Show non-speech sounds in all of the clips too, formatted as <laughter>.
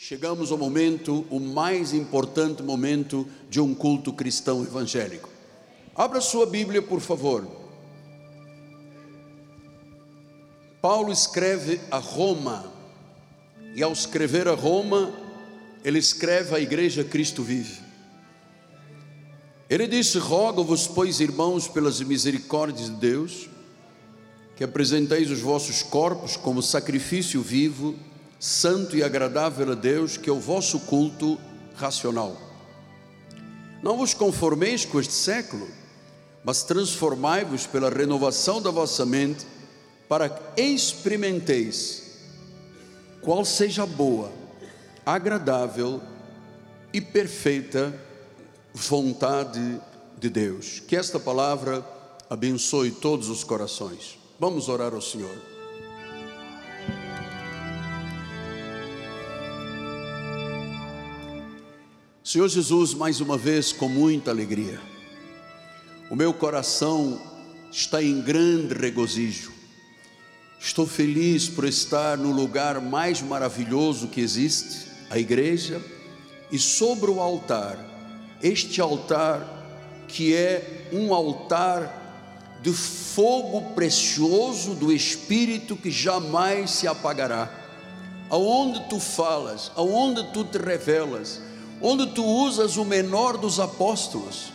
Chegamos ao momento, o mais importante momento de um culto cristão evangélico. Abra sua Bíblia, por favor. Paulo escreve a Roma, e ao escrever a Roma, ele escreve a igreja Cristo vive. Ele disse: Rogo-vos, pois, irmãos, pelas misericórdias de Deus, que apresenteis os vossos corpos como sacrifício vivo, santo e agradável a Deus, que é o vosso culto racional. Não vos conformeis com este século, mas transformai-vos pela renovação da vossa mente, para que experimenteis qual seja boa, agradável e perfeita vontade de Deus. Que esta palavra abençoe todos os corações. Vamos orar ao Senhor. Senhor Jesus, mais uma vez, com muita alegria, o meu coração está em grande regozijo. Estou feliz por estar no lugar mais maravilhoso que existe, a igreja, e sobre o altar, este altar que é um altar de fogo precioso do Espírito que jamais se apagará. Aonde tu falas, aonde tu te revelas, onde tu usas o menor dos apóstolos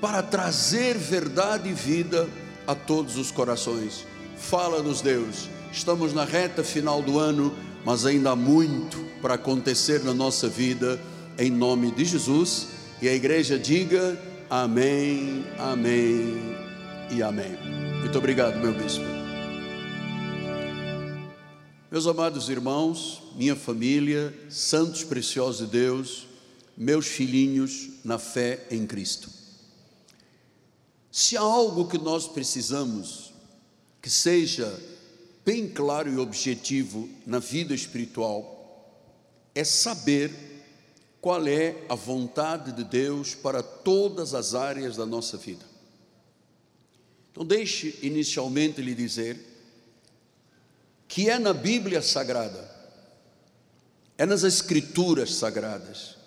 para trazer verdade e vida a todos os corações. Fala-nos, Deus. Estamos na reta final do ano, mas ainda há muito para acontecer na nossa vida, em nome de Jesus. E a igreja diga amém, amém e amém. Muito obrigado, meu bispo. Meus amados irmãos, minha família, santos preciosos de Deus, meus filhinhos na fé em Cristo. Se há algo que nós precisamos que seja bem claro e objetivo na vida espiritual, é saber qual é a vontade de Deus para todas as áreas da nossa vida. Então, deixe inicialmente lhe dizer que é na Bíblia Sagrada, é nas Escrituras Sagradas,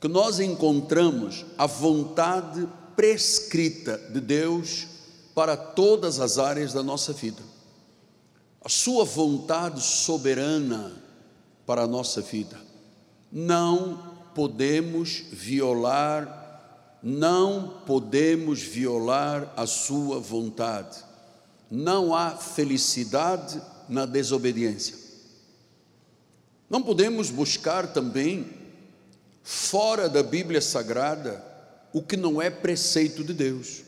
que nós encontramos a vontade prescrita de Deus para todas as áreas da nossa vida. A sua vontade soberana para a nossa vida. Não podemos violar, não podemos violar a sua vontade. Não há felicidade na desobediência. Não podemos buscar também fora da Bíblia Sagrada o que não é preceito de Deus.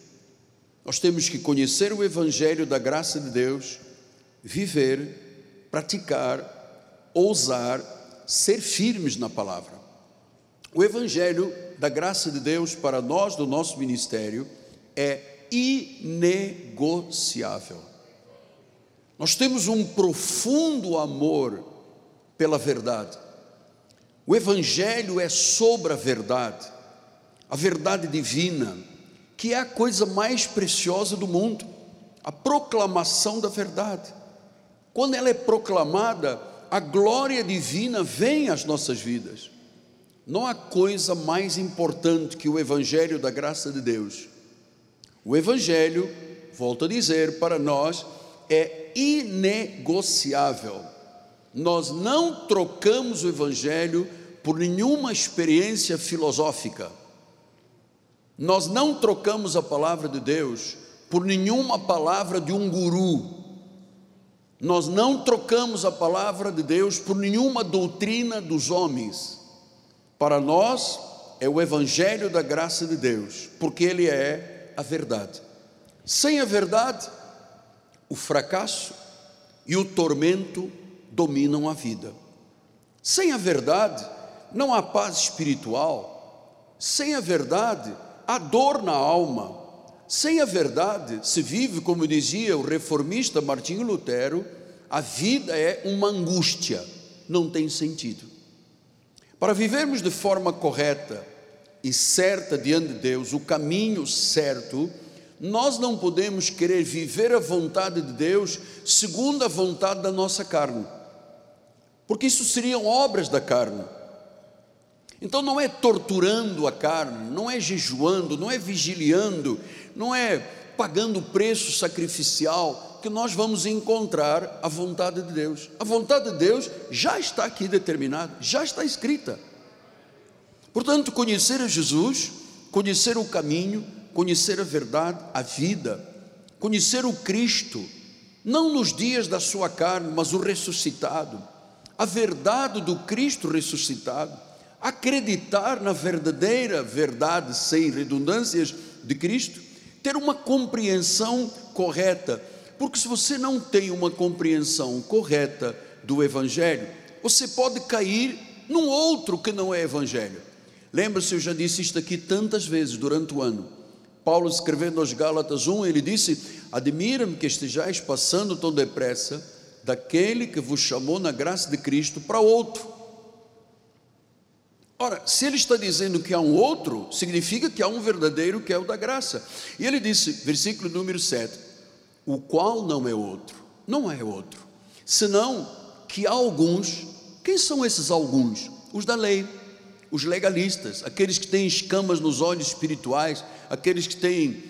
Nós temos que conhecer o Evangelho da graça de Deus, viver, praticar, ousar, ser firmes na palavra. O Evangelho da graça de Deus para nós do nosso ministério é inegociável. Nós temos um profundo amor pela verdade. O Evangelho é sobre a verdade, a verdade divina, que é a coisa mais preciosa do mundo, a proclamação da verdade. Quando ela é proclamada, a glória divina vem às nossas vidas. Não há coisa mais importante que o Evangelho da graça de Deus. O Evangelho, volto a dizer, para nós é inegociável nós não trocamos o Evangelho por nenhuma experiência filosófica. Nós não trocamos a palavra de Deus por nenhuma palavra de um guru. Nós não trocamos a palavra de Deus por nenhuma doutrina dos homens. Para nós é o Evangelho da graça de Deus, porque Ele é a verdade. Sem a verdade, o fracasso e o tormento dominam a vida. Sem a verdade, não há paz espiritual. Sem a verdade, há dor na alma. Sem a verdade, se vive, como dizia o reformista Martinho Lutero, a vida é uma angústia, não tem sentido. Para vivermos de forma correta e certa diante de Deus, o caminho certo, nós não podemos querer viver a vontade de Deus segundo a vontade da nossa carne porque isso seriam obras da carne. Então não é torturando a carne, não é jejuando, não é vigiliando, não é pagando preço sacrificial que nós vamos encontrar a vontade de Deus. A vontade de Deus já está aqui determinada, já está escrita. Portanto, conhecer a Jesus, conhecer o caminho, conhecer a verdade, a vida, conhecer o Cristo, não nos dias da sua carne, mas o ressuscitado, a verdade do Cristo ressuscitado, acreditar na verdadeira verdade, sem redundâncias, de Cristo, ter uma compreensão correta, porque se você não tem uma compreensão correta do Evangelho, você pode cair num outro que não é Evangelho. Lembra-se, eu já disse isto aqui tantas vezes durante o ano. Paulo escrevendo aos Gálatas 1, ele disse: Admira-me que estejais passando tão depressa daquele que vos chamou na graça de Cristo para outro. Ora, se ele está dizendo que há um outro, significa que há um verdadeiro que é o da graça. E ele disse, versículo número 7, o qual não é outro, não é outro, senão que há alguns, quem são esses alguns? Os da lei, os legalistas, aqueles que têm escamas nos olhos espirituais, aqueles que têm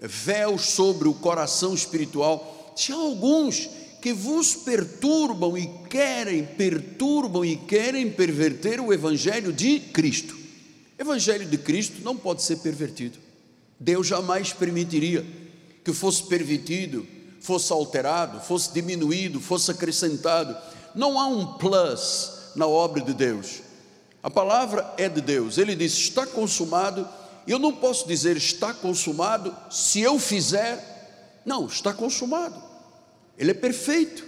véus sobre o coração espiritual. Se há alguns que vos perturbam e querem, perturbam e querem perverter o Evangelho de Cristo. Evangelho de Cristo não pode ser pervertido. Deus jamais permitiria que fosse pervertido, fosse alterado, fosse diminuído, fosse acrescentado. Não há um plus na obra de Deus. A palavra é de Deus. Ele diz: está consumado. Eu não posso dizer está consumado se eu fizer. Não, está consumado. Ele é perfeito,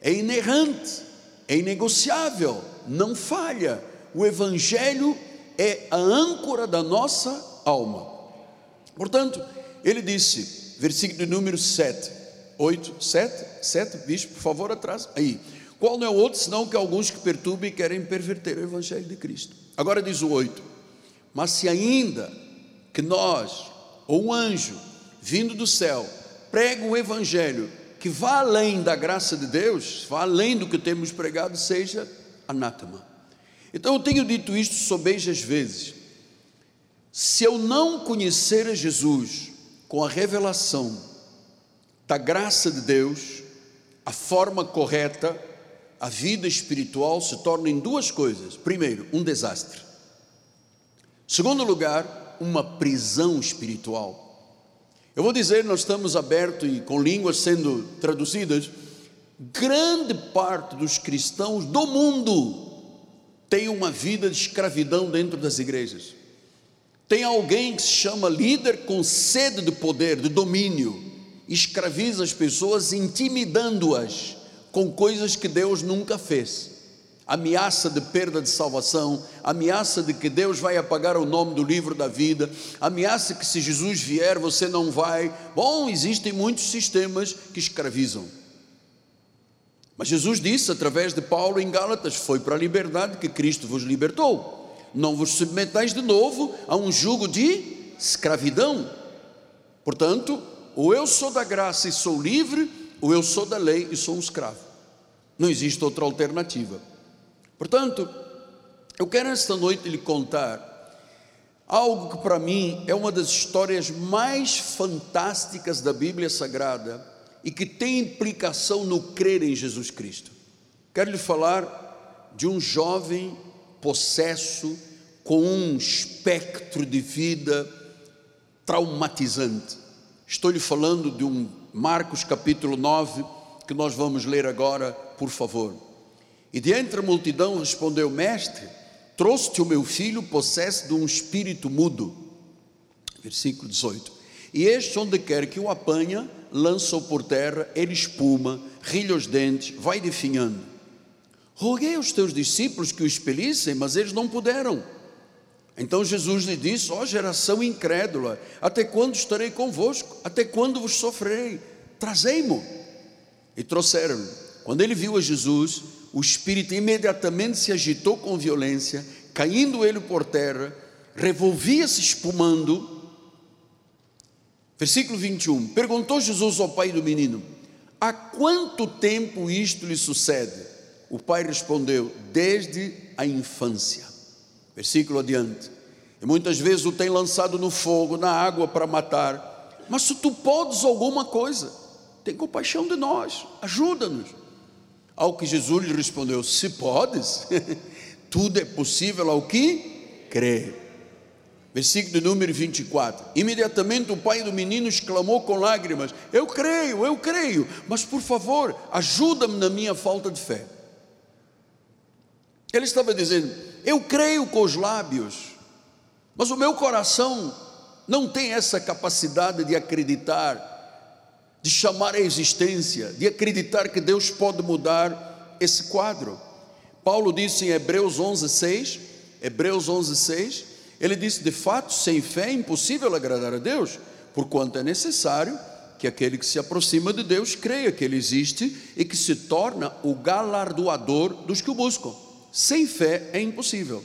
é inerrante, é inegociável, não falha. O Evangelho é a âncora da nossa alma. Portanto, ele disse, versículo número 7, 8, 7, 7, bispo, por favor, atrás, aí. Qual não é outro, senão que alguns que perturbam e querem perverter o Evangelho de Cristo. Agora diz o 8, mas se ainda que nós, ou um anjo, vindo do céu, prega o Evangelho que vá além da graça de Deus, vá além do que temos pregado, seja anátema. Então eu tenho dito isto sobejas vezes. Se eu não conhecer a Jesus com a revelação da graça de Deus, a forma correta, a vida espiritual se torna em duas coisas. Primeiro, um desastre. Segundo lugar, uma prisão espiritual. Eu vou dizer, nós estamos abertos e com línguas sendo traduzidas. Grande parte dos cristãos do mundo tem uma vida de escravidão dentro das igrejas. Tem alguém que se chama líder com sede de poder, de domínio, escraviza as pessoas, intimidando-as com coisas que Deus nunca fez ameaça de perda de salvação, ameaça de que Deus vai apagar o nome do livro da vida, ameaça que se Jesus vier você não vai. Bom, existem muitos sistemas que escravizam. Mas Jesus disse através de Paulo em Gálatas: Foi para a liberdade que Cristo vos libertou. Não vos submetais de novo a um jugo de escravidão. Portanto, ou eu sou da graça e sou livre, ou eu sou da lei e sou um escravo. Não existe outra alternativa. Portanto, eu quero esta noite lhe contar algo que para mim é uma das histórias mais fantásticas da Bíblia Sagrada e que tem implicação no crer em Jesus Cristo. Quero lhe falar de um jovem possesso com um espectro de vida traumatizante. Estou lhe falando de um Marcos capítulo 9 que nós vamos ler agora, por favor. E diante da multidão respondeu: Mestre, trouxe-te o meu filho possesso de um espírito mudo. Versículo 18. E este, onde quer que o apanha, lança-o por terra, ele espuma, rilha os dentes, vai definhando. Roguei aos teus discípulos que o expelissem, mas eles não puderam. Então Jesus lhe disse: Ó oh, geração incrédula, até quando estarei convosco? Até quando vos sofrerei? Trazei-mo. E trouxeram-no. Quando ele viu a Jesus, o espírito imediatamente se agitou com violência, caindo ele por terra, revolvia-se espumando. Versículo 21. Perguntou Jesus ao pai do menino: Há quanto tempo isto lhe sucede? O pai respondeu: Desde a infância. Versículo adiante. E muitas vezes o tem lançado no fogo, na água para matar. Mas se tu podes alguma coisa, tem compaixão de nós, ajuda-nos. Ao que Jesus lhe respondeu: Se podes, <laughs> tudo é possível ao que crê. Versículo número 24. Imediatamente o pai do menino exclamou com lágrimas: Eu creio, eu creio, mas por favor, ajuda-me na minha falta de fé. Ele estava dizendo: Eu creio com os lábios, mas o meu coração não tem essa capacidade de acreditar, de chamar a existência, de acreditar que Deus pode mudar esse quadro. Paulo disse em Hebreus 11:6, Hebreus 11:6, ele disse: "De fato, sem fé é impossível agradar a Deus, porquanto é necessário que aquele que se aproxima de Deus creia que ele existe e que se torna o galardoador dos que o buscam." Sem fé é impossível.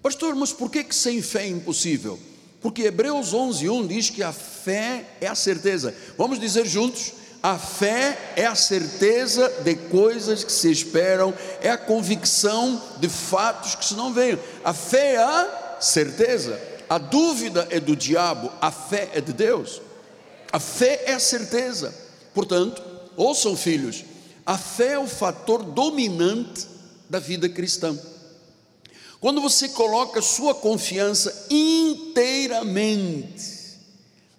Pastor, mas por que, que sem fé é impossível? Porque Hebreus 11, 1 diz que a fé é a certeza. Vamos dizer juntos? A fé é a certeza de coisas que se esperam, é a convicção de fatos que se não veem. A fé é a certeza. A dúvida é do diabo, a fé é de Deus. A fé é a certeza. Portanto, ouçam filhos, a fé é o fator dominante da vida cristã. Quando você coloca sua confiança inteiramente,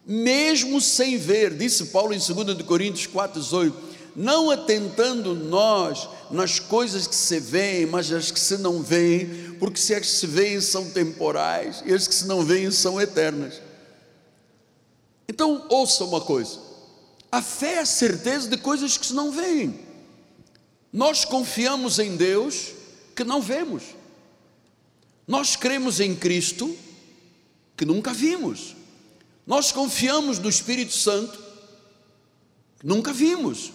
mesmo sem ver, disse Paulo em 2 Coríntios 4,18, não atentando nós nas coisas que se veem, mas as que se não veem, porque se as que se veem são temporais e as que se não veem são eternas. Então, ouça uma coisa: a fé é a certeza de coisas que se não veem. Nós confiamos em Deus que não vemos. Nós cremos em Cristo que nunca vimos. Nós confiamos no Espírito Santo que nunca vimos.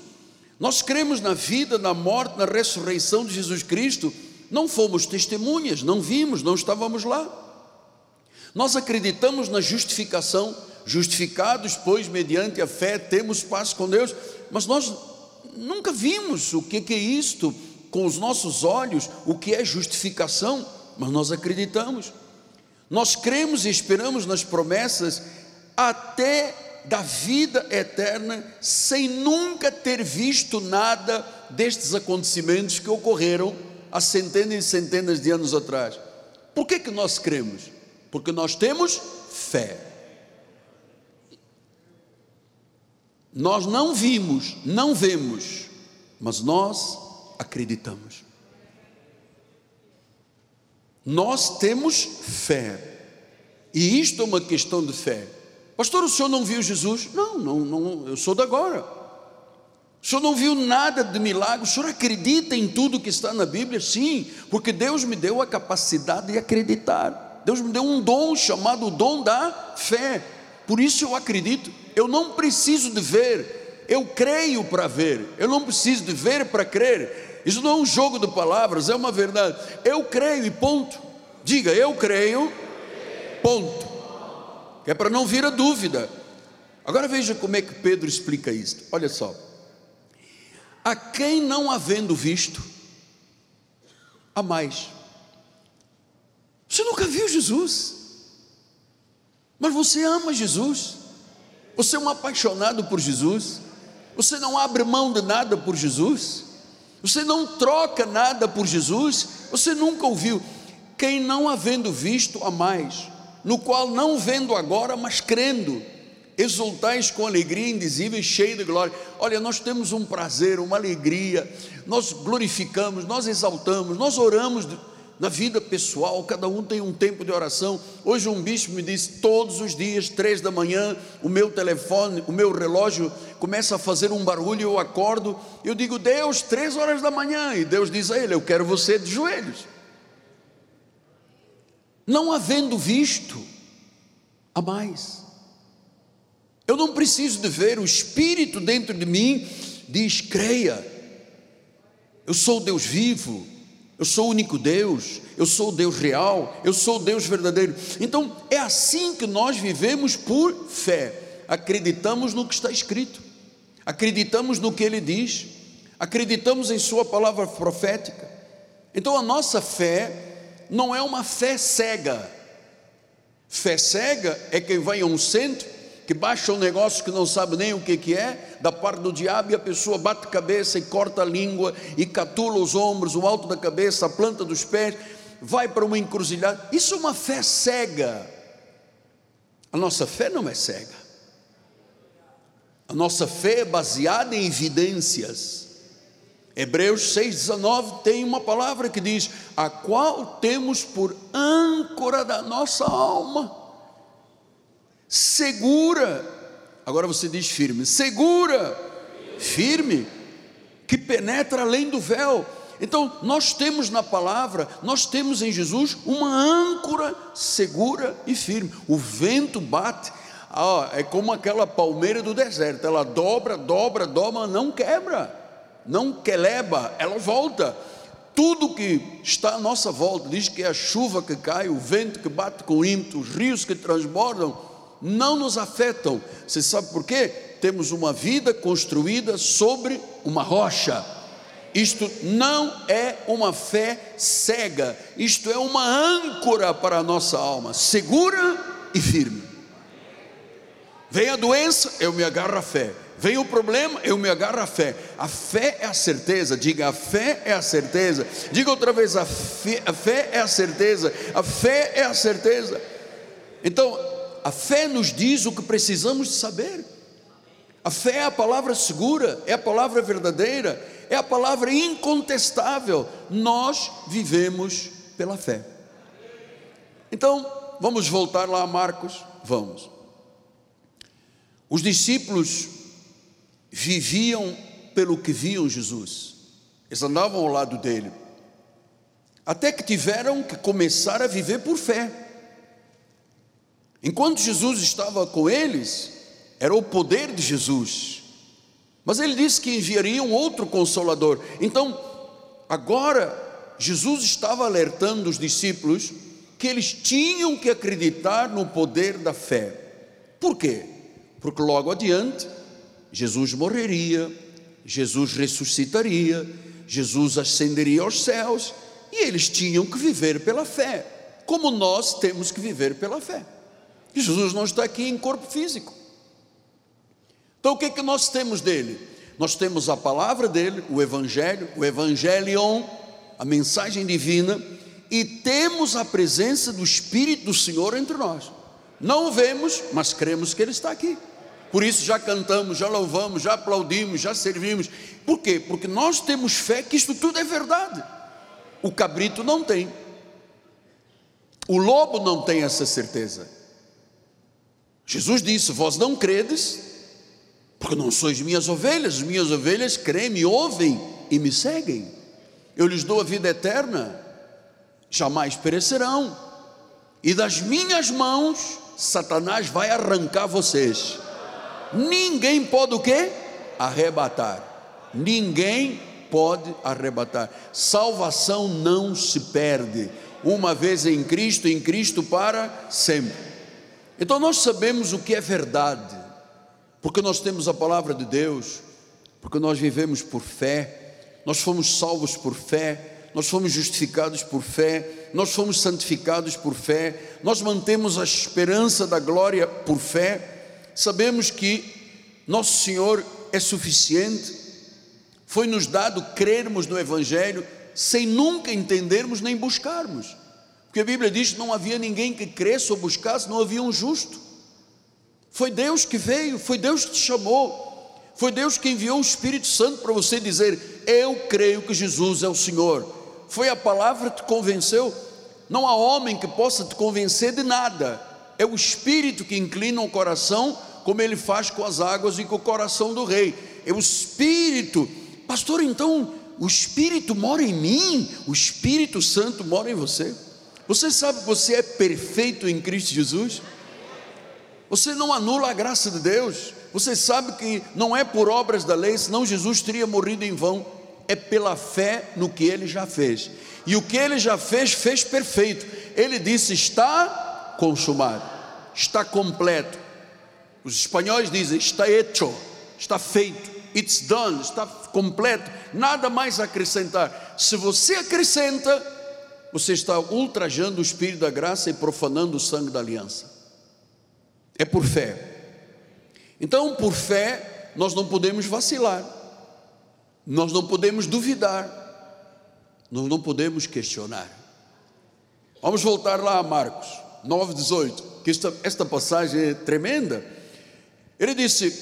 Nós cremos na vida, na morte, na ressurreição de Jesus Cristo. Não fomos testemunhas, não vimos, não estávamos lá. Nós acreditamos na justificação, justificados, pois, mediante a fé, temos paz com Deus, mas nós nunca vimos o que é isto com os nossos olhos, o que é justificação, mas nós acreditamos. Nós cremos e esperamos nas promessas até da vida eterna, sem nunca ter visto nada destes acontecimentos que ocorreram há centenas e centenas de anos atrás. Por que, que nós cremos? Porque nós temos fé. Nós não vimos, não vemos, mas nós acreditamos. Nós temos fé. E isto é uma questão de fé. Pastor, o senhor não viu Jesus? Não, não, não, eu sou da agora. O senhor não viu nada de milagre? O senhor acredita em tudo que está na Bíblia? Sim, porque Deus me deu a capacidade de acreditar. Deus me deu um dom chamado o dom da fé. Por isso eu acredito. Eu não preciso de ver, eu creio para ver. Eu não preciso de ver para crer. Isso não é um jogo de palavras, é uma verdade. Eu creio e ponto. Diga, eu creio, ponto. Que é para não vir a dúvida. Agora veja como é que Pedro explica isso. Olha só. A quem não havendo visto, a mais. Você nunca viu Jesus, mas você ama Jesus. Você é um apaixonado por Jesus? Você não abre mão de nada por Jesus? Você não troca nada por Jesus? Você nunca ouviu? Quem não havendo visto a mais, no qual não vendo agora, mas crendo, exultais com alegria indizível e cheio de glória. Olha, nós temos um prazer, uma alegria, nós glorificamos, nós exaltamos, nós oramos na vida pessoal, cada um tem um tempo de oração. Hoje um bispo me disse, todos os dias, três da manhã, o meu telefone, o meu relógio começa a fazer um barulho, eu acordo, eu digo, Deus, três horas da manhã, e Deus diz a ele, eu quero você de joelhos. Não havendo visto, a mais. Eu não preciso de ver, o Espírito dentro de mim diz, creia, eu sou Deus vivo, eu sou o único Deus, eu sou o Deus real, eu sou o Deus verdadeiro. Então é assim que nós vivemos por fé. Acreditamos no que está escrito, acreditamos no que ele diz, acreditamos em Sua palavra profética. Então a nossa fé não é uma fé cega. Fé cega é quem vai a um centro, que baixa um negócio que não sabe nem o que, que é, da parte do diabo, e a pessoa bate cabeça e corta a língua, e catula os ombros, o alto da cabeça, a planta dos pés, vai para uma encruzilhada. Isso é uma fé cega. A nossa fé não é cega. A nossa fé é baseada em evidências. Hebreus 6,19 tem uma palavra que diz: A qual temos por âncora da nossa alma, segura, agora você diz firme, segura, firme, que penetra além do véu. Então, nós temos na palavra, nós temos em Jesus uma âncora segura e firme. O vento bate, ah, é como aquela palmeira do deserto, ela dobra, dobra, dobra, não quebra, não queleba, ela volta. Tudo que está à nossa volta, diz que é a chuva que cai, o vento que bate com ímpeto, os rios que transbordam, não nos afetam. Você sabe por quê? Temos uma vida construída sobre uma rocha. Isto não é uma fé cega, isto é uma âncora para a nossa alma, segura e firme. Vem a doença, eu me agarro à fé. Vem o problema, eu me agarro à fé. A fé é a certeza, diga a fé é a certeza. Diga outra vez, a fé, a fé é a certeza. A fé é a certeza. Então, a fé nos diz o que precisamos saber. A fé é a palavra segura, é a palavra verdadeira, é a palavra incontestável. Nós vivemos pela fé. Então, vamos voltar lá a Marcos? Vamos. Os discípulos viviam pelo que viam Jesus, eles andavam ao lado dele, até que tiveram que começar a viver por fé. Enquanto Jesus estava com eles, era o poder de Jesus, mas ele disse que enviaria um outro consolador. Então, agora, Jesus estava alertando os discípulos que eles tinham que acreditar no poder da fé. Por quê? porque logo adiante Jesus morreria, Jesus ressuscitaria, Jesus ascenderia aos céus e eles tinham que viver pela fé, como nós temos que viver pela fé. Jesus não está aqui em corpo físico. Então o que é que nós temos dele? Nós temos a palavra dele, o Evangelho, o Evangelion, a mensagem divina, e temos a presença do Espírito do Senhor entre nós. Não o vemos, mas cremos que Ele está aqui. Por isso já cantamos, já louvamos, já aplaudimos, já servimos. Por quê? Porque nós temos fé que isto tudo é verdade. O cabrito não tem. O lobo não tem essa certeza. Jesus disse: Vós não credes, porque não sois minhas ovelhas, as minhas ovelhas creem, me ouvem e me seguem. Eu lhes dou a vida eterna, jamais perecerão, e das minhas mãos Satanás vai arrancar vocês ninguém pode o quê? Arrebatar. Ninguém pode arrebatar. Salvação não se perde. Uma vez em Cristo, em Cristo para sempre. Então nós sabemos o que é verdade, porque nós temos a palavra de Deus, porque nós vivemos por fé, nós fomos salvos por fé, nós fomos justificados por fé, nós fomos santificados por fé, nós mantemos a esperança da glória por fé. Sabemos que nosso Senhor é suficiente, foi-nos dado crermos no Evangelho sem nunca entendermos nem buscarmos, porque a Bíblia diz que não havia ninguém que cresça ou buscasse, não havia um justo. Foi Deus que veio, foi Deus que te chamou, foi Deus que enviou o Espírito Santo para você dizer: Eu creio que Jesus é o Senhor. Foi a palavra que te convenceu. Não há homem que possa te convencer de nada, é o Espírito que inclina o coração como ele faz com as águas e com o coração do rei. É o Espírito, pastor, então o Espírito mora em mim, o Espírito Santo mora em você. Você sabe que você é perfeito em Cristo Jesus? Você não anula a graça de Deus. Você sabe que não é por obras da lei, senão Jesus teria morrido em vão. É pela fé no que ele já fez. E o que ele já fez, fez perfeito. Ele disse: está consumado, está completo. Os espanhóis dizem está hecho, está feito, it's done, está completo, nada mais a acrescentar. Se você acrescenta, você está ultrajando o Espírito da graça e profanando o sangue da aliança. É por fé. Então, por fé, nós não podemos vacilar, nós não podemos duvidar, nós não podemos questionar. Vamos voltar lá a Marcos 9,18, que esta, esta passagem é tremenda. Ele disse: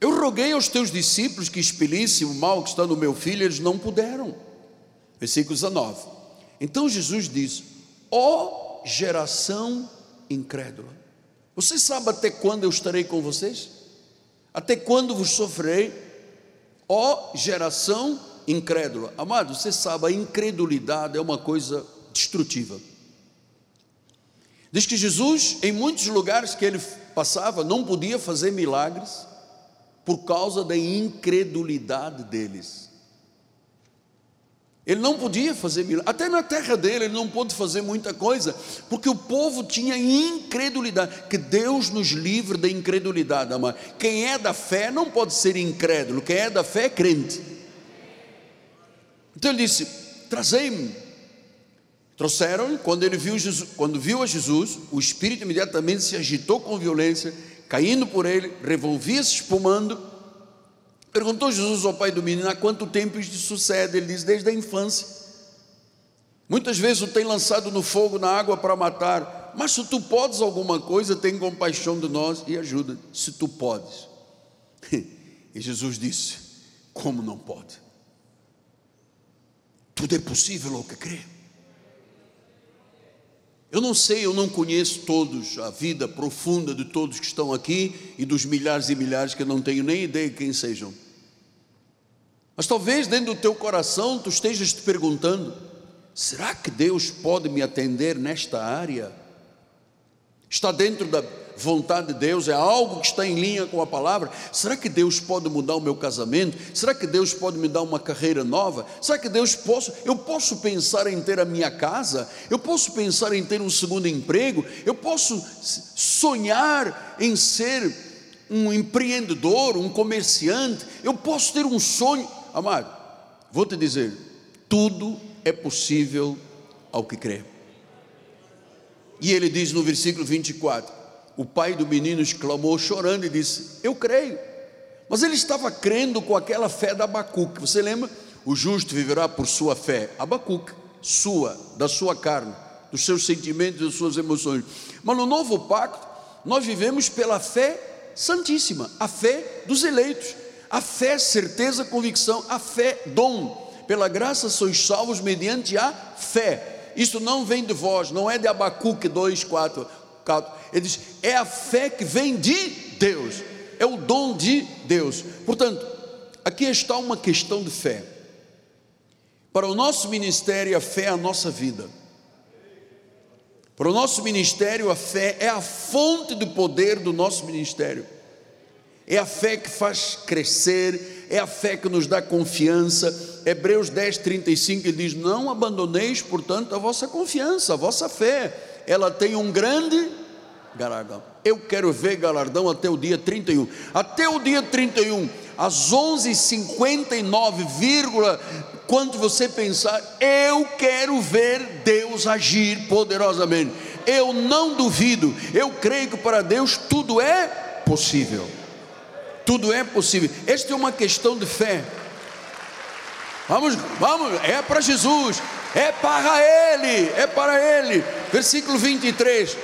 Eu roguei aos teus discípulos que expelissem o mal que está no meu filho, eles não puderam. Versículo 19. Então Jesus diz: Ó oh, geração incrédula, você sabe até quando eu estarei com vocês? Até quando vos sofrerei? Ó oh, geração incrédula. Amado, você sabe, a incredulidade é uma coisa destrutiva. Diz que Jesus, em muitos lugares que ele passava, não podia fazer milagres por causa da incredulidade deles. Ele não podia fazer milagres, até na terra dele ele não pôde fazer muita coisa, porque o povo tinha incredulidade. Que Deus nos livre da incredulidade, amado. Quem é da fé não pode ser incrédulo, quem é da fé é crente. Então ele disse: Trazei-me. Trouxeram, quando ele viu Jesus, quando viu a Jesus, o espírito imediatamente se agitou com violência, caindo por ele, revolvia-se espumando Perguntou Jesus ao pai do menino: há quanto tempo isso sucede? Ele diz: desde a infância. Muitas vezes o tem lançado no fogo, na água para matar. Mas se tu podes alguma coisa, tem compaixão de nós e ajuda. Se tu podes. <laughs> E Jesus disse: Como não pode? Tudo é possível ao que crê. Eu não sei, eu não conheço todos, a vida profunda de todos que estão aqui e dos milhares e milhares que eu não tenho nem ideia de quem sejam. Mas talvez dentro do teu coração tu estejas te perguntando: será que Deus pode me atender nesta área? Está dentro da vontade de Deus, é algo que está em linha com a palavra. Será que Deus pode mudar o meu casamento? Será que Deus pode me dar uma carreira nova? Será que Deus posso? Eu posso pensar em ter a minha casa? Eu posso pensar em ter um segundo emprego? Eu posso sonhar em ser um empreendedor, um comerciante? Eu posso ter um sonho? Amado, vou te dizer, tudo é possível ao que crê. E ele diz no versículo 24: o pai do menino exclamou chorando e disse: Eu creio. Mas ele estava crendo com aquela fé da Abacuque. Você lembra? O justo viverá por sua fé. Abacuque, sua, da sua carne, dos seus sentimentos, das suas emoções. Mas no novo pacto, nós vivemos pela fé santíssima, a fé dos eleitos. A fé, certeza, convicção, a fé, dom. Pela graça sois salvos mediante a fé. Isso não vem de vós, não é de Abacuque 2, 4. Ele diz: é a fé que vem de Deus, é o dom de Deus. Portanto, aqui está uma questão de fé. Para o nosso ministério, a fé é a nossa vida. Para o nosso ministério, a fé é a fonte do poder do nosso ministério. É a fé que faz crescer, é a fé que nos dá confiança. Hebreus 10, 35 ele diz: Não abandoneis, portanto, a vossa confiança, a vossa fé ela tem um grande galardão. Eu quero ver galardão até o dia 31. Até o dia 31, às 11h59, quando você pensar, eu quero ver Deus agir poderosamente. Eu não duvido, eu creio que para Deus tudo é possível. Tudo é possível. Esta é uma questão de fé. Vamos, vamos, é para Jesus, é para Ele, é para Ele. Versículo 23: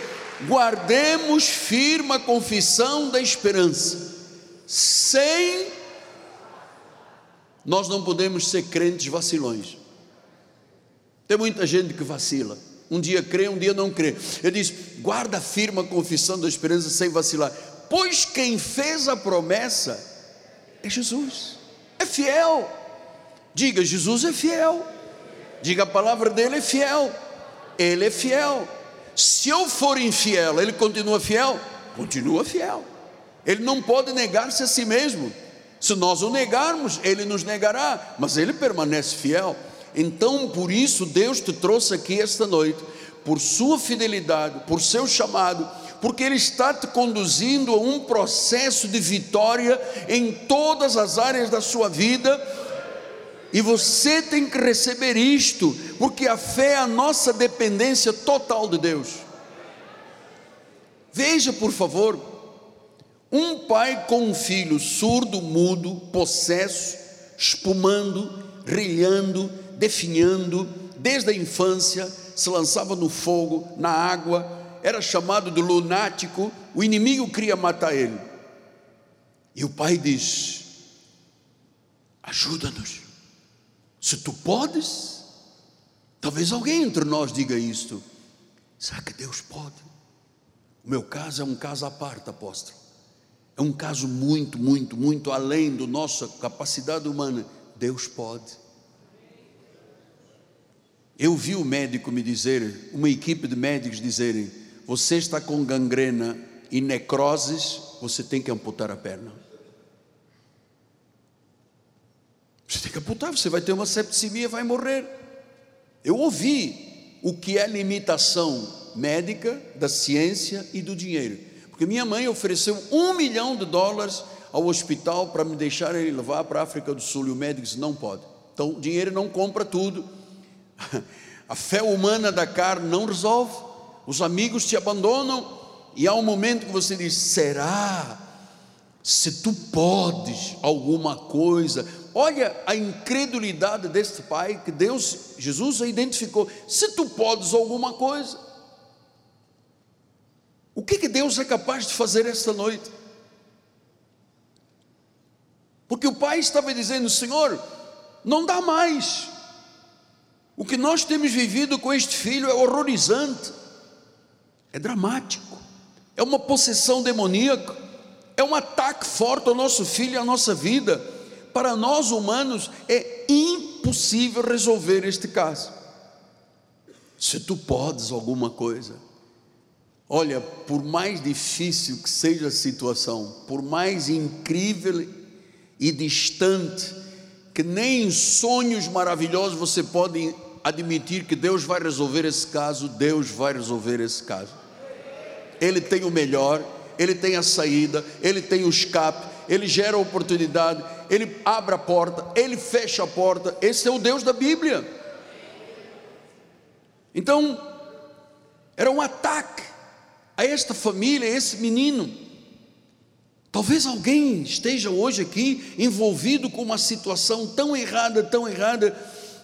guardemos firme a confissão da esperança, sem. Nós não podemos ser crentes vacilões. Tem muita gente que vacila. Um dia crê, um dia não crê. Ele diz: guarda firme a confissão da esperança sem vacilar. Pois quem fez a promessa é Jesus, é fiel. Diga, Jesus é fiel. Diga, a palavra dele é fiel. Ele é fiel. Se eu for infiel, ele continua fiel? Continua fiel. Ele não pode negar-se a si mesmo. Se nós o negarmos, ele nos negará, mas ele permanece fiel. Então, por isso, Deus te trouxe aqui esta noite, por sua fidelidade, por seu chamado, porque Ele está te conduzindo a um processo de vitória em todas as áreas da sua vida E você tem que receber isto, porque a fé é a nossa dependência total de Deus. Veja, por favor, um pai com um filho surdo, mudo, possesso, espumando, rilhando, definhando, desde a infância, se lançava no fogo, na água, era chamado de lunático, o inimigo queria matar ele. E o pai diz: Ajuda-nos. Se tu podes, talvez alguém entre nós diga isto. Será que Deus pode? O meu caso é um caso à parte, apóstolo. É um caso muito, muito, muito além da nossa capacidade humana. Deus pode. Eu vi o médico me dizer, uma equipe de médicos dizerem: você está com gangrena e necroses, você tem que amputar a perna. Você tem que amputar, você vai ter uma septicemia, vai morrer. Eu ouvi o que é limitação médica da ciência e do dinheiro. Porque minha mãe ofereceu um milhão de dólares ao hospital para me deixarem levar para a África do Sul e o médico disse: não pode. Então, dinheiro não compra tudo. <laughs> A fé humana da carne não resolve. Os amigos te abandonam e há um momento que você diz: será? Se tu podes alguma coisa, olha a incredulidade deste pai que Deus, Jesus identificou. Se tu podes alguma coisa, o que, que Deus é capaz de fazer esta noite? Porque o pai estava dizendo: Senhor, não dá mais. O que nós temos vivido com este filho é horrorizante, é dramático, é uma possessão demoníaca, é um ataque forte ao nosso filho e à nossa vida. Para nós humanos é impossível resolver este caso. Se tu podes alguma coisa, olha, por mais difícil que seja a situação, por mais incrível e distante, que nem em sonhos maravilhosos você pode admitir que Deus vai resolver esse caso, Deus vai resolver esse caso. Ele tem o melhor, ele tem a saída, ele tem o escape, ele gera oportunidade, ele abre a porta, ele fecha a porta. Esse é o Deus da Bíblia. Então, era um ataque a esta família, a esse menino. Talvez alguém esteja hoje aqui envolvido com uma situação tão errada, tão errada,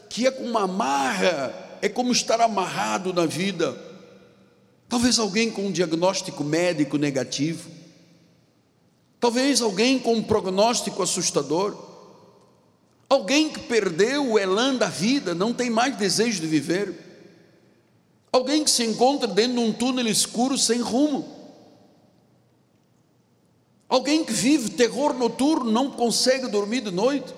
que é com uma amarra, é como estar amarrado na vida. Talvez alguém com um diagnóstico médico negativo, talvez alguém com um prognóstico assustador, alguém que perdeu o elan da vida, não tem mais desejo de viver, alguém que se encontra dentro de um túnel escuro sem rumo, alguém que vive terror noturno, não consegue dormir de noite.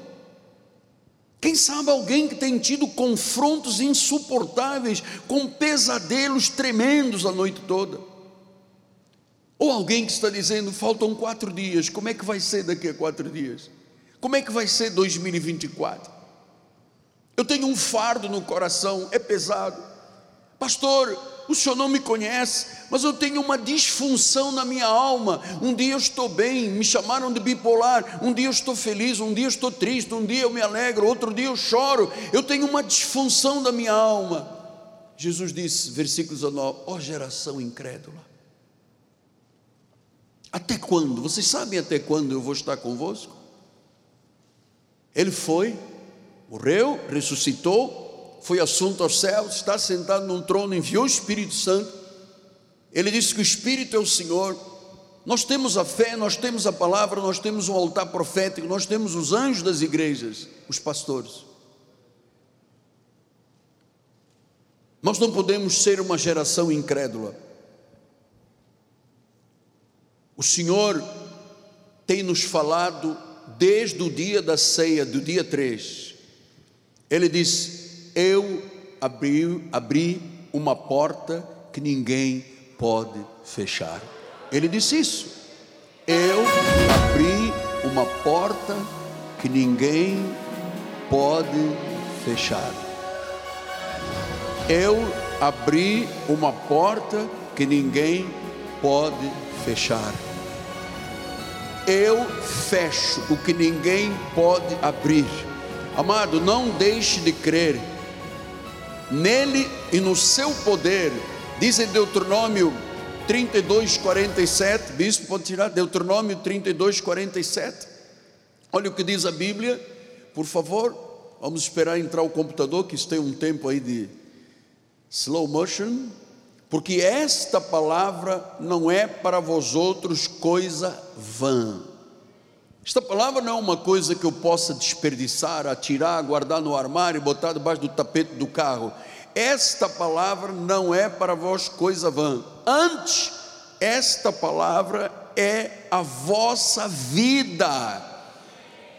Quem sabe alguém que tem tido confrontos insuportáveis, com pesadelos tremendos a noite toda. Ou alguém que está dizendo: faltam quatro dias, como é que vai ser daqui a quatro dias? Como é que vai ser 2024? Eu tenho um fardo no coração, é pesado. Pastor, o senhor não me conhece, mas eu tenho uma disfunção na minha alma. Um dia eu estou bem, me chamaram de bipolar, um dia eu estou feliz, um dia eu estou triste, um dia eu me alegro, outro dia eu choro. Eu tenho uma disfunção da minha alma. Jesus disse, versículo 19: Ó oh, geração incrédula, até quando? Vocês sabem até quando eu vou estar convosco? Ele foi, morreu, ressuscitou, foi assunto aos céus, está sentado num trono, enviou o Espírito Santo. Ele disse que o Espírito é o Senhor. Nós temos a fé, nós temos a palavra, nós temos um altar profético, nós temos os anjos das igrejas, os pastores. Nós não podemos ser uma geração incrédula. O Senhor tem nos falado desde o dia da ceia, do dia 3. Ele disse: eu abri, abri uma porta que ninguém pode fechar. Ele disse isso. Eu abri uma porta que ninguém pode fechar. Eu abri uma porta que ninguém pode fechar. Eu fecho o que ninguém pode abrir Amado, não deixe de crer nele e no seu poder. Diz em Deuteronômio 32, 47, bispo pode tirar, Deuteronômio 32, 47. Olha o que diz a Bíblia, por favor, vamos esperar entrar o computador, que isso tem um tempo aí de slow motion, porque esta palavra não é para vós outros coisa vã. Esta palavra não é uma coisa que eu possa desperdiçar, atirar, guardar no armário, botar debaixo do tapete do carro. Esta palavra não é para vós coisa vã. Antes, esta palavra é a vossa vida.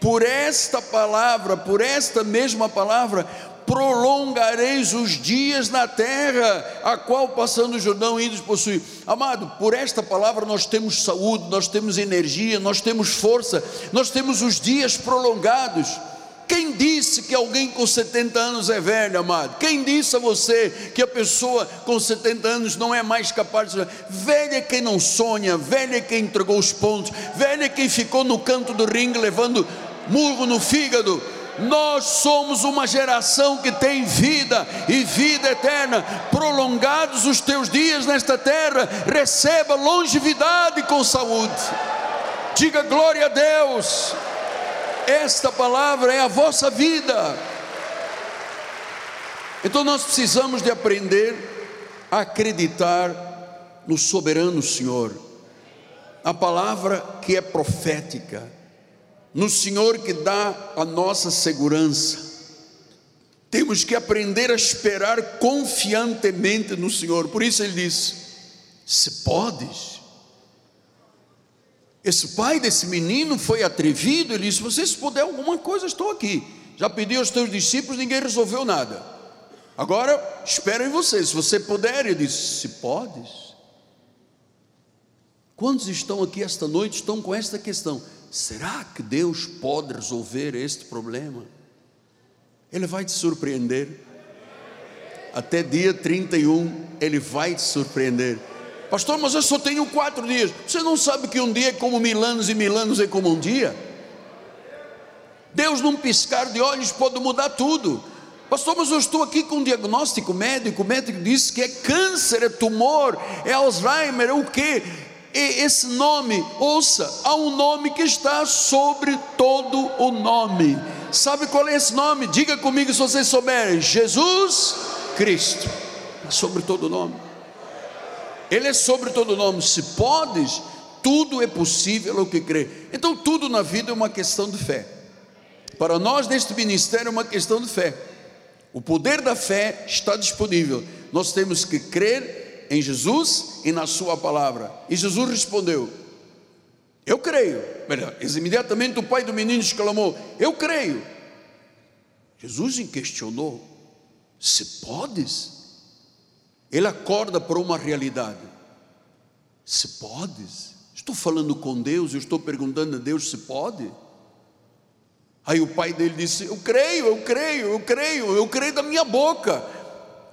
Por esta palavra, por esta mesma palavra, prolongareis os dias na terra, a qual passando o Jordão idos possuir. Amado, por esta palavra nós temos saúde, nós temos energia, nós temos força, nós temos os dias prolongados. Quem disse que alguém com 70 anos é velho, amado? Quem disse a você que a pessoa com 70 anos não é mais capaz de. Velho é quem não sonha, velho é quem entregou os pontos, velho é quem ficou no canto do ringue levando murro no fígado nós somos uma geração que tem vida e vida eterna. Prolongados os teus dias nesta terra, receba longevidade com saúde. Diga glória a Deus. Esta palavra é a vossa vida. Então nós precisamos de aprender a acreditar no soberano Senhor. A palavra que é profética no Senhor que dá a nossa segurança. Temos que aprender a esperar confiantemente no Senhor. Por isso ele diz: Se podes. Esse pai desse menino foi atrevido, ele disse: Você, se puder alguma coisa, estou aqui. Já pedi aos teus discípulos, ninguém resolveu nada. Agora, espero em você. Se você puder, ele disse: Se podes. Quantos estão aqui esta noite estão com esta questão? Será que Deus pode resolver este problema? Ele vai te surpreender. Até dia 31, Ele vai te surpreender. Pastor, mas eu só tenho quatro dias. Você não sabe que um dia é como mil anos e mil anos é como um dia? Deus, num piscar de olhos, pode mudar tudo. Pastor, mas eu estou aqui com um diagnóstico médico. O médico disse que é câncer, é tumor, é Alzheimer, é o quê? E esse nome, ouça, há um nome que está sobre todo o nome. Sabe qual é esse nome? Diga comigo se vocês souberem: Jesus Cristo. É sobre todo o nome. Ele é sobre todo o nome. Se podes, tudo é possível ao que crê. Então, tudo na vida é uma questão de fé. Para nós, neste ministério, é uma questão de fé. O poder da fé está disponível. Nós temos que crer em Jesus e na Sua palavra. E Jesus respondeu: Eu creio. Imediatamente o pai do menino exclamou: Eu creio. Jesus questionou: Se podes? Ele acorda para uma realidade. Se podes? Estou falando com Deus, eu estou perguntando a Deus se pode. Aí o pai dele disse: Eu creio, eu creio, eu creio, eu creio da minha boca,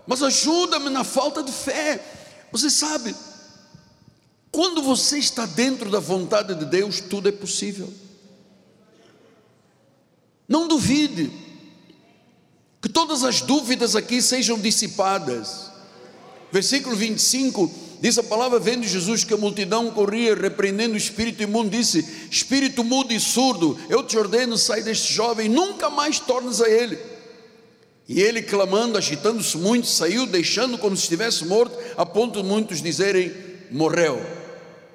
mas ajuda-me na falta de fé. Você sabe, quando você está dentro da vontade de Deus, tudo é possível. Não duvide que todas as dúvidas aqui sejam dissipadas. Versículo 25 diz a palavra: vendo Jesus que a multidão corria, repreendendo o espírito imundo, disse: Espírito mudo e surdo, eu te ordeno, sai deste jovem, nunca mais tornes a ele. E ele, clamando, agitando-se muito, saiu, deixando como se estivesse morto, a ponto de muitos dizerem: morreu.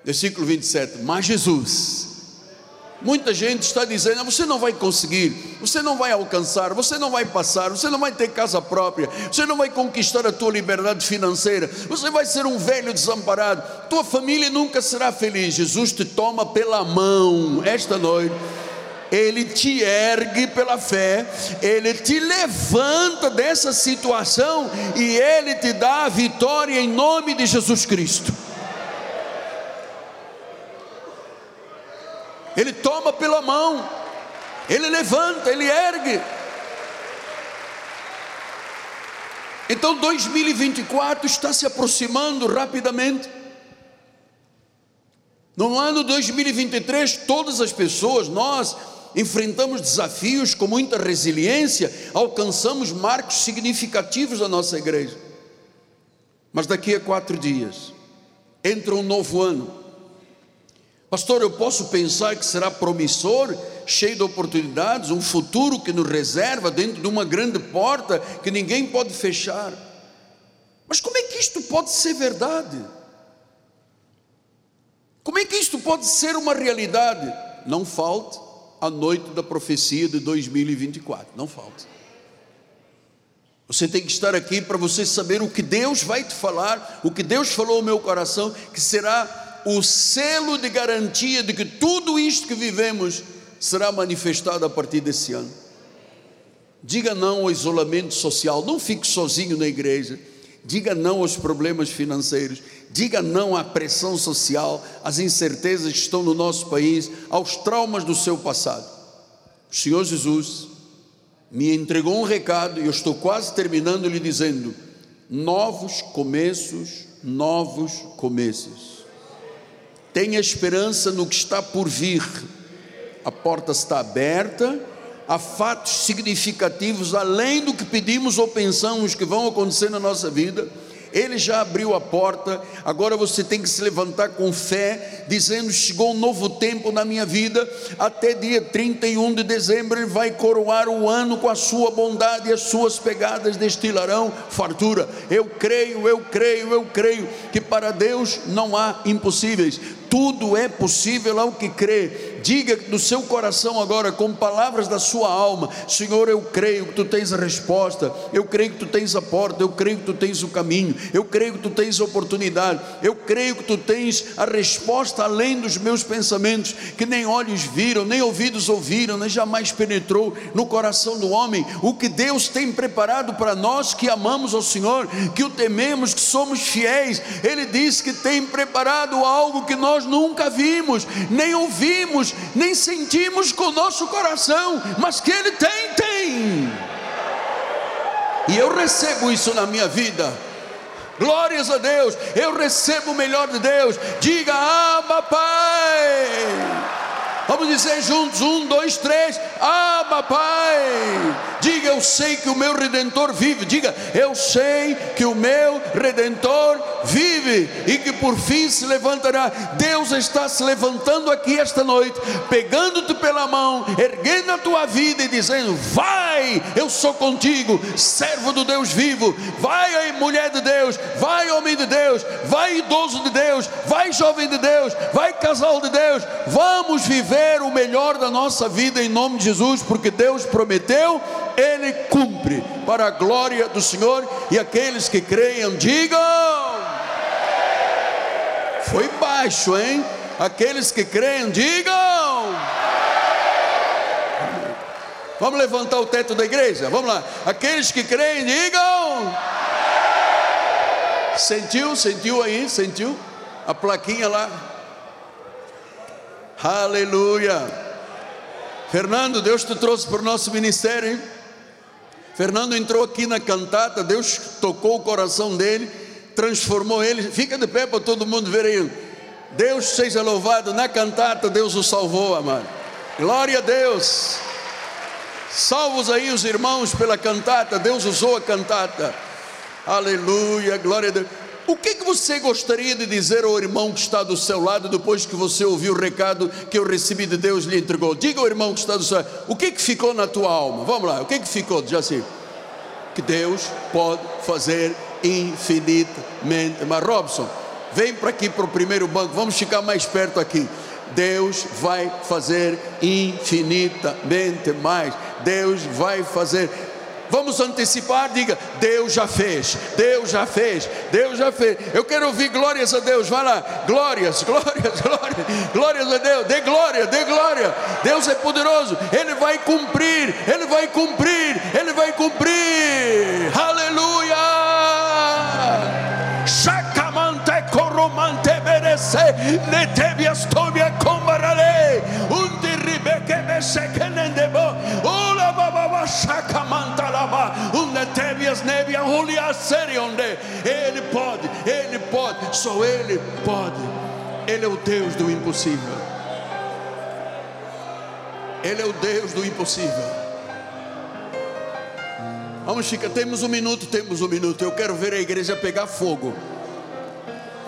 Versículo 27. Mas Jesus, muita gente está dizendo: você não vai conseguir, você não vai alcançar, você não vai passar, você não vai ter casa própria, você não vai conquistar a tua liberdade financeira, você vai ser um velho desamparado, tua família nunca será feliz. Jesus te toma pela mão esta noite ele te ergue pela fé, ele te levanta dessa situação e ele te dá a vitória em nome de Jesus Cristo. Ele toma pela mão, ele levanta, ele ergue. Então 2024 está se aproximando rapidamente. No ano 2023, todas as pessoas, nós, enfrentamos desafios com muita resiliência, alcançamos marcos significativos da nossa igreja. Mas daqui a quatro dias, entra um novo ano. Pastor, eu posso pensar que será promissor, cheio de oportunidades, um futuro que nos reserva dentro de uma grande porta que ninguém pode fechar. Mas como é que isto pode ser verdade? Como é que isto pode ser uma realidade? Não falte a noite da profecia de 2024, não falte. Você tem que estar aqui para você saber o que Deus vai te falar, o que Deus falou ao meu coração, que será o selo de garantia de que tudo isto que vivemos será manifestado a partir desse ano. Diga não ao isolamento social, não fique sozinho na igreja. Diga não aos problemas financeiros, diga não à pressão social, às incertezas que estão no nosso país, aos traumas do seu passado. O Senhor Jesus me entregou um recado e eu estou quase terminando lhe dizendo: novos começos, novos começos. Tenha esperança no que está por vir. A porta está aberta há fatos significativos além do que pedimos ou pensamos que vão acontecer na nossa vida. Ele já abriu a porta, agora você tem que se levantar com fé, dizendo: chegou um novo tempo na minha vida, até dia 31 de dezembro Ele vai coroar o ano com a sua bondade e as suas pegadas destilarão fartura. Eu creio, eu creio, eu creio que para Deus não há impossíveis, tudo é possível ao que crê diga do seu coração agora, com palavras da sua alma: Senhor, eu creio que tu tens a resposta, eu creio que tu tens a porta, eu creio que tu tens o caminho, eu creio que tu tens a oportunidade, eu creio que tu tens a resposta além dos meus pensamentos, que nem olhos viram, nem ouvidos ouviram, nem jamais penetrou no coração do homem, o que Deus tem preparado para nós que amamos ao Senhor, que o tememos, que somos fiéis. Ele diz que tem preparado algo que nós nunca vimos, nem ouvimos nem sentimos com o nosso coração, mas que Ele tem, tem. E eu recebo isso na minha vida. Glórias a Deus, eu recebo o melhor de Deus. Diga, Abba Pai. Vamos dizer juntos: um, dois, três. Abba, Pai. Diga, eu sei que o meu redentor vive. Diga, eu sei que o meu redentor vive e que por fim se levantará. Deus está se levantando aqui esta noite, pegando-te pela mão, erguendo a tua vida e dizendo: Vai, eu sou contigo, servo do Deus vivo. Vai mulher de Deus. Vai, homem de Deus. Vai, idoso de Deus. Vai, jovem de Deus. Vai, casal de Deus. Vamos viver viver o melhor da nossa vida em nome de Jesus, porque Deus prometeu, Ele cumpre, para a glória do Senhor. E aqueles que creiam, digam: Foi baixo, hein? Aqueles que creem, digam. Vamos levantar o teto da igreja? Vamos lá. Aqueles que creem, digam. Sentiu? Sentiu aí? Sentiu? A plaquinha lá. Aleluia. Fernando, Deus te trouxe para o nosso ministério. Hein? Fernando entrou aqui na cantata, Deus tocou o coração dele, transformou ele. Fica de pé para todo mundo ver aí. Deus seja louvado. Na cantata, Deus o salvou, amado. Glória a Deus. Salvos aí os irmãos pela cantata. Deus usou a cantata. Aleluia, glória a Deus. O que, que você gostaria de dizer ao irmão que está do seu lado depois que você ouviu o recado que eu recebi de Deus lhe entregou? Diga ao irmão que está do seu lado, o que, que ficou na tua alma? Vamos lá, o que, que ficou? Já sei. Que Deus pode fazer infinitamente. Mas Robson, vem para aqui para o primeiro banco, vamos ficar mais perto aqui. Deus vai fazer infinitamente mais. Deus vai fazer. Vamos antecipar, diga: Deus já fez, Deus já fez, Deus já fez. Eu quero ouvir glórias a Deus. Vai lá, glórias, <laughs> glórias, glórias, glórias a Deus. Dê glória, dê glória. Deus é poderoso, Ele vai cumprir, Ele vai cumprir, Ele vai cumprir. Aleluia. Chacamante merece, un dirribe que me se que nendebo, ula baba chacamante ele pode, Ele pode, só Ele pode. Ele é o Deus do impossível. Ele é o Deus do impossível. Vamos, Chica, temos um minuto, temos um minuto. Eu quero ver a igreja pegar fogo.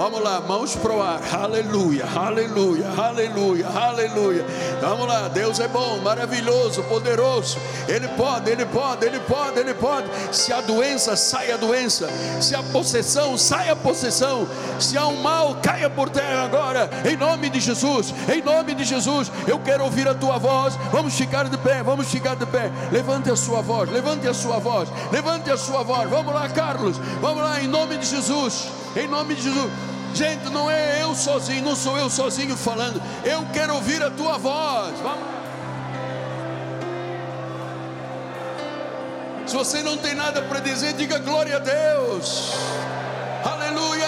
Vamos lá, mãos para o ar. Aleluia, aleluia, aleluia, aleluia. Vamos lá, Deus é bom, maravilhoso, poderoso. Ele pode, ele pode, ele pode, ele pode. Se há doença, sai a doença. Se há possessão, sai a possessão. Se há um mal, caia por terra agora. Em nome de Jesus, em nome de Jesus. Eu quero ouvir a tua voz. Vamos ficar de pé, vamos ficar de pé. Levante a sua voz, levante a sua voz, levante a sua voz. Vamos lá, Carlos. Vamos lá, em nome de Jesus em nome de Jesus. Gente, não é eu sozinho, não sou eu sozinho falando. Eu quero ouvir a tua voz. Vamos. Se você não tem nada para dizer, diga glória a Deus. Aleluia.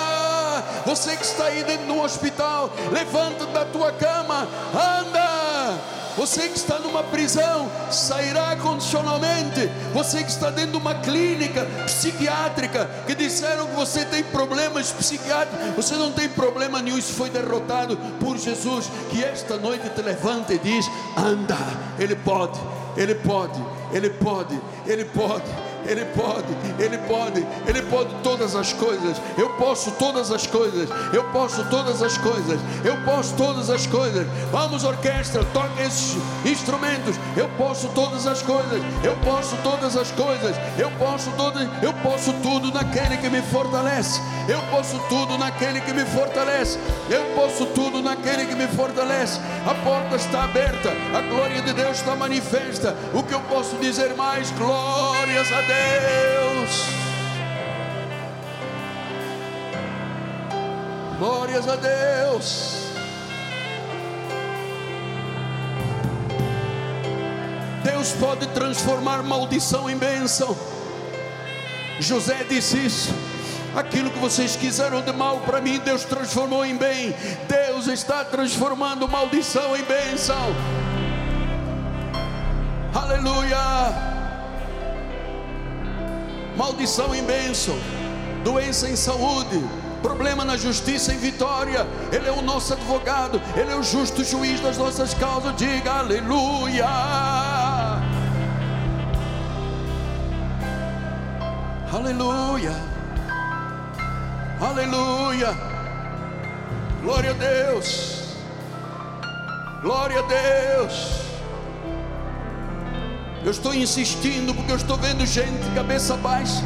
Você que está aí dentro do hospital, levanta da tua cama, anda você que está numa prisão sairá condicionalmente. Você que está dentro de uma clínica psiquiátrica que disseram que você tem problemas psiquiátricos, você não tem problema nenhum. Isso foi derrotado por Jesus. Que esta noite te levanta e diz: anda. Ele pode, ele pode, ele pode, ele pode. Ele pode, Ele pode, Ele pode todas as coisas. Eu posso todas as coisas. Eu posso todas as coisas. Eu posso todas as coisas. Vamos, orquestra, toque esses instrumentos. Eu posso todas as coisas. Eu posso todas as coisas. Eu posso todas. Eu posso tudo naquele que me fortalece. Eu posso tudo naquele que me fortalece. Eu posso tudo naquele que me fortalece. A porta está aberta. A glória de Deus está manifesta. O que eu posso dizer mais? Glórias a Deus. Deus. Glórias a Deus. Deus pode transformar maldição em bênção. José disse isso. Aquilo que vocês quiseram de mal para mim, Deus transformou em bem. Deus está transformando maldição em bênção. Aleluia maldição em bênção, doença em saúde, problema na justiça em vitória. Ele é o nosso advogado, ele é o justo juiz das nossas causas. Diga aleluia. Aleluia. Aleluia. Glória a Deus. Glória a Deus. Eu estou insistindo porque eu estou vendo gente cabeça baixa,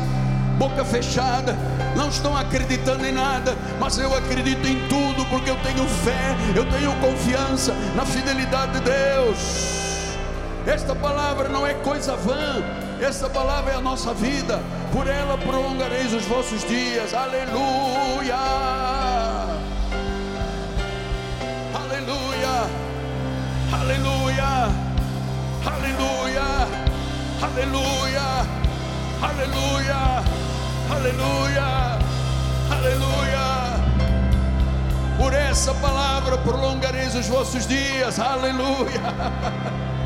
boca fechada, não estão acreditando em nada, mas eu acredito em tudo porque eu tenho fé, eu tenho confiança na fidelidade de Deus. Esta palavra não é coisa vã, esta palavra é a nossa vida, por ela prolongareis os vossos dias. Aleluia! Aleluia, aleluia, aleluia, aleluia. Por essa palavra prolongareis os vossos dias, aleluia. <laughs>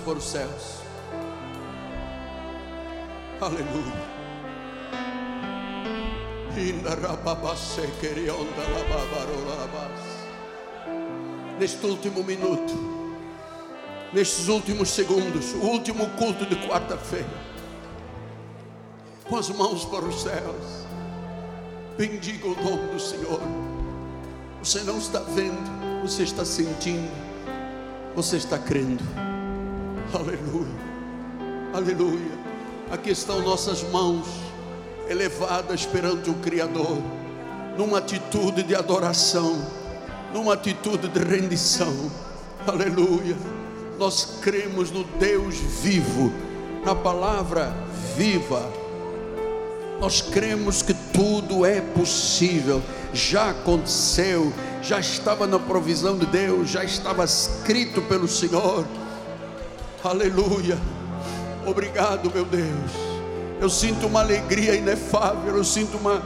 para os céus. Aleluia. Neste último minuto, nestes últimos segundos, o último culto de quarta-feira, com as mãos para os céus, bendiga o nome do Senhor. Você não está vendo, você está sentindo, você está crendo. Aleluia, aleluia. Aqui estão nossas mãos elevadas perante o Criador, numa atitude de adoração, numa atitude de rendição. Aleluia. Nós cremos no Deus vivo, na palavra viva. Nós cremos que tudo é possível, já aconteceu, já estava na provisão de Deus, já estava escrito pelo Senhor. Aleluia. Obrigado, meu Deus. Eu sinto uma alegria inefável, eu sinto uma, uma,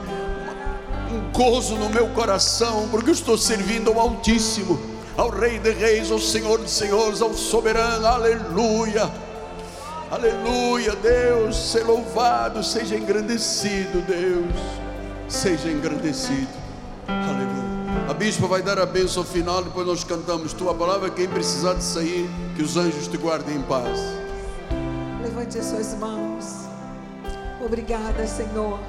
um gozo no meu coração, porque eu estou servindo ao Altíssimo. ao Rei de Reis, ao Senhor de Senhores, ao Soberano, aleluia. Aleluia, Deus, seja louvado, seja engrandecido, Deus, seja engrandecido. Aleluia. A bispa vai dar a bênção final, depois nós cantamos tua palavra. Quem precisar de sair, que os anjos te guardem em paz. Levante as suas mãos. Obrigada, Senhor,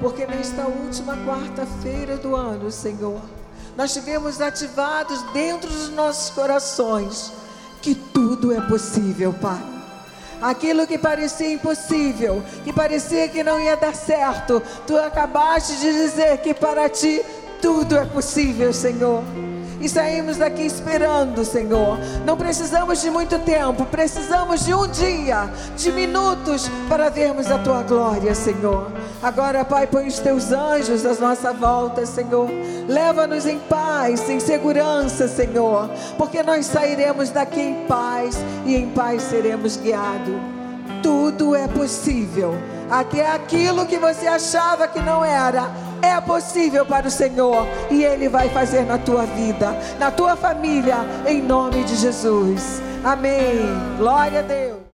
porque nesta última quarta-feira do ano, Senhor, nós tivemos ativados dentro dos nossos corações que tudo é possível, Pai. Aquilo que parecia impossível, que parecia que não ia dar certo, tu acabaste de dizer que para ti tudo é possível, Senhor. E saímos daqui esperando, Senhor. Não precisamos de muito tempo, precisamos de um dia, de minutos, para vermos a tua glória, Senhor. Agora, Pai, põe os teus anjos à nossa volta, Senhor. Leva-nos em paz, em segurança, Senhor, porque nós sairemos daqui em paz e em paz seremos guiados. Tudo é possível, até aquilo que você achava que não era é possível para o Senhor e Ele vai fazer na tua vida, na tua família, em nome de Jesus. Amém. Glória a Deus.